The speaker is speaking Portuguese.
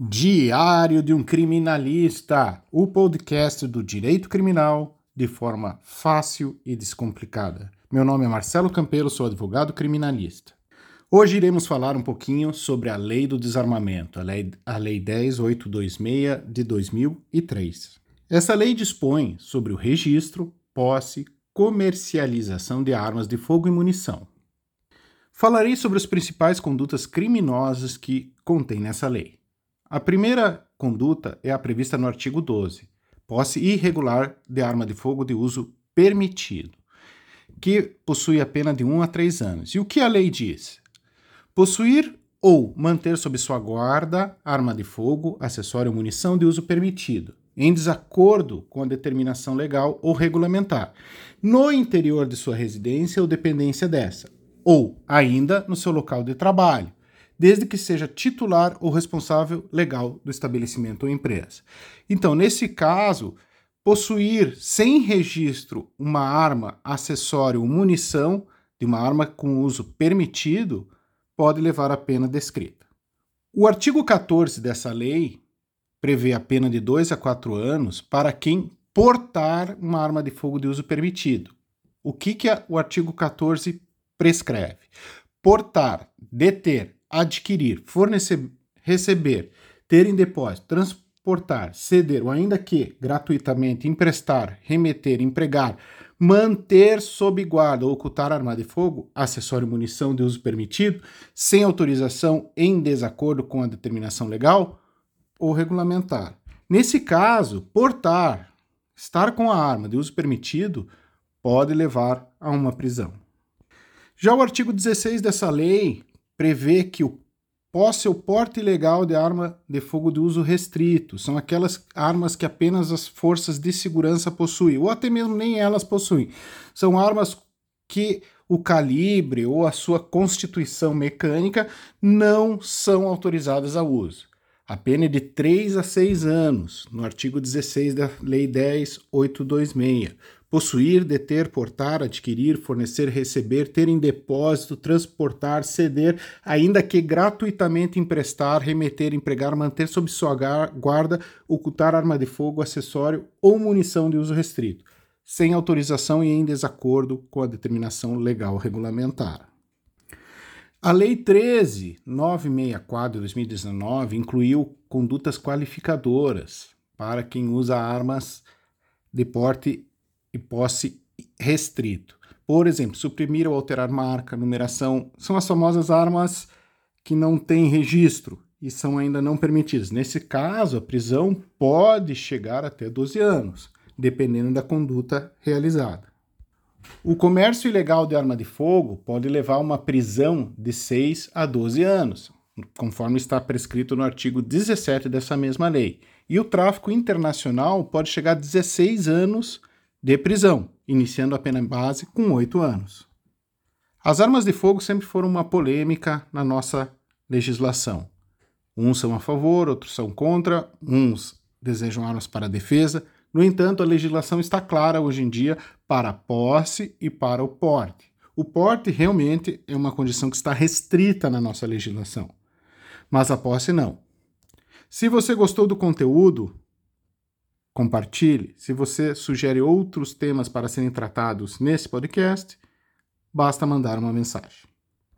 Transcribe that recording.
Diário de um Criminalista, o podcast do direito criminal de forma fácil e descomplicada. Meu nome é Marcelo Campelo, sou advogado criminalista. Hoje iremos falar um pouquinho sobre a Lei do Desarmamento, a Lei, a lei 10826 de 2003. Essa lei dispõe sobre o registro, posse, comercialização de armas de fogo e munição. Falarei sobre as principais condutas criminosas que contém nessa lei. A primeira conduta é a prevista no artigo 12, posse irregular de arma de fogo de uso permitido, que possui a pena de 1 a 3 anos. E o que a lei diz? Possuir ou manter sob sua guarda arma de fogo, acessório ou munição de uso permitido, em desacordo com a determinação legal ou regulamentar, no interior de sua residência ou dependência dessa, ou ainda no seu local de trabalho, desde que seja titular ou responsável legal do estabelecimento ou empresa. Então, nesse caso, possuir sem registro uma arma, acessório ou munição de uma arma com uso permitido pode levar à pena descrita. O artigo 14 dessa lei prevê a pena de 2 a 4 anos para quem portar uma arma de fogo de uso permitido. O que, que o artigo 14 prescreve? Portar, deter, adquirir, fornecer, receber, ter em depósito, transportar, ceder ou ainda que gratuitamente emprestar, remeter, empregar, manter sob guarda ou ocultar arma de fogo, acessório e munição de uso permitido, sem autorização em desacordo com a determinação legal ou regulamentar. Nesse caso, portar, estar com a arma de uso permitido pode levar a uma prisão. Já o artigo 16 dessa lei prevê que o posse ou porte ilegal de arma de fogo de uso restrito são aquelas armas que apenas as forças de segurança possuem, ou até mesmo nem elas possuem. São armas que o calibre ou a sua constituição mecânica não são autorizadas ao uso. A pena é de 3 a 6 anos, no artigo 16 da Lei 10.826 possuir, deter, portar, adquirir, fornecer, receber, ter em depósito, transportar, ceder, ainda que gratuitamente emprestar, remeter, empregar, manter sob sua guarda, ocultar arma de fogo, acessório ou munição de uso restrito, sem autorização e em desacordo com a determinação legal regulamentar. A Lei 13.964 de 2019 incluiu condutas qualificadoras para quem usa armas de porte e posse restrito. Por exemplo, suprimir ou alterar marca, numeração, são as famosas armas que não têm registro e são ainda não permitidas. Nesse caso, a prisão pode chegar até 12 anos, dependendo da conduta realizada. O comércio ilegal de arma de fogo pode levar a uma prisão de 6 a 12 anos, conforme está prescrito no artigo 17 dessa mesma lei. E o tráfico internacional pode chegar a 16 anos de prisão, iniciando a pena base com oito anos. As armas de fogo sempre foram uma polêmica na nossa legislação. Uns são a favor, outros são contra, uns desejam armas para defesa. No entanto, a legislação está clara hoje em dia para a posse e para o porte. O porte realmente é uma condição que está restrita na nossa legislação, mas a posse não. Se você gostou do conteúdo, compartilhe. Se você sugere outros temas para serem tratados nesse podcast, basta mandar uma mensagem.